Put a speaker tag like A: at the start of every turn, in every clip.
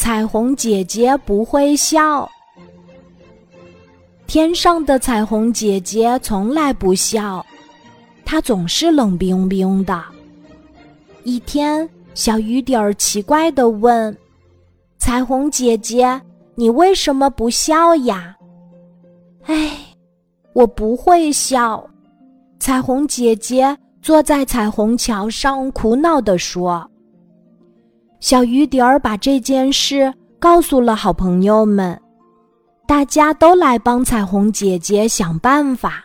A: 彩虹姐姐不会笑。天上的彩虹姐姐从来不笑，她总是冷冰冰的。一天，小雨点儿奇怪的问：“彩虹姐姐，你为什么不笑呀？”“哎，我不会笑。”彩虹姐姐坐在彩虹桥上，苦恼地说。小雨点儿把这件事告诉了好朋友们，大家都来帮彩虹姐姐想办法。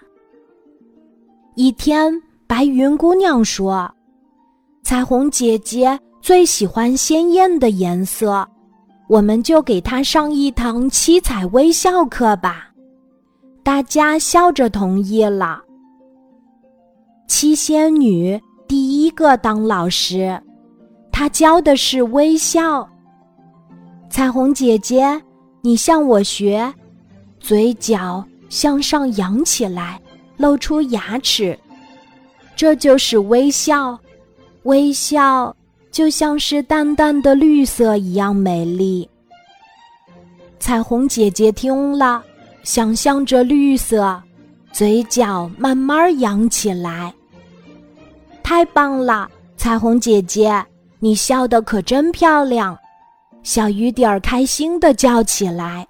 A: 一天，白云姑娘说：“彩虹姐姐最喜欢鲜艳的颜色，我们就给她上一堂七彩微笑课吧。”大家笑着同意了。七仙女第一个当老师。他教的是微笑。彩虹姐姐，你向我学，嘴角向上扬起来，露出牙齿，这就是微笑。微笑就像是淡淡的绿色一样美丽。彩虹姐姐听了，想象着绿色，嘴角慢慢扬起来。太棒了，彩虹姐姐。你笑得可真漂亮，小雨点儿开心地叫起来。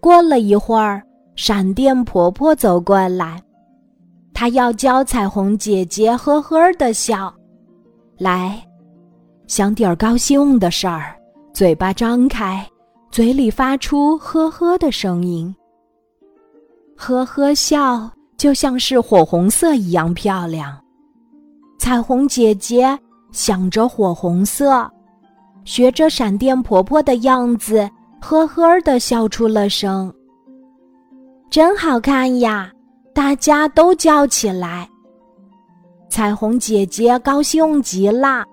A: 过了一会儿，闪电婆婆走过来，她要教彩虹姐姐呵呵地笑。来，想点儿高兴的事儿，嘴巴张开，嘴里发出呵呵的声音。呵呵笑就像是火红色一样漂亮，彩虹姐姐。想着火红色，学着闪电婆婆的样子，呵呵的笑出了声。真好看呀！大家都叫起来。彩虹姐姐高兴极了。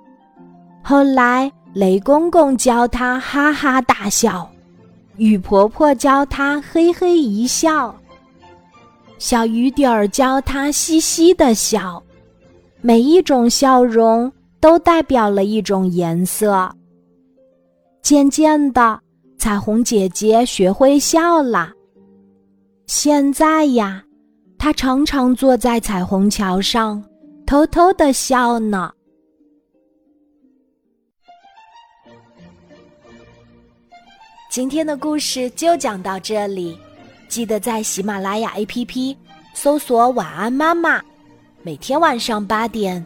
A: 后来，雷公公教她哈哈大笑，雨婆婆教她嘿嘿一笑，小雨点儿教她嘻嘻的笑。每一种笑容。都代表了一种颜色。渐渐的，彩虹姐姐学会笑了。现在呀，她常常坐在彩虹桥上，偷偷的笑呢。今天的故事就讲到这里，记得在喜马拉雅 APP 搜索“晚安妈妈”，每天晚上八点。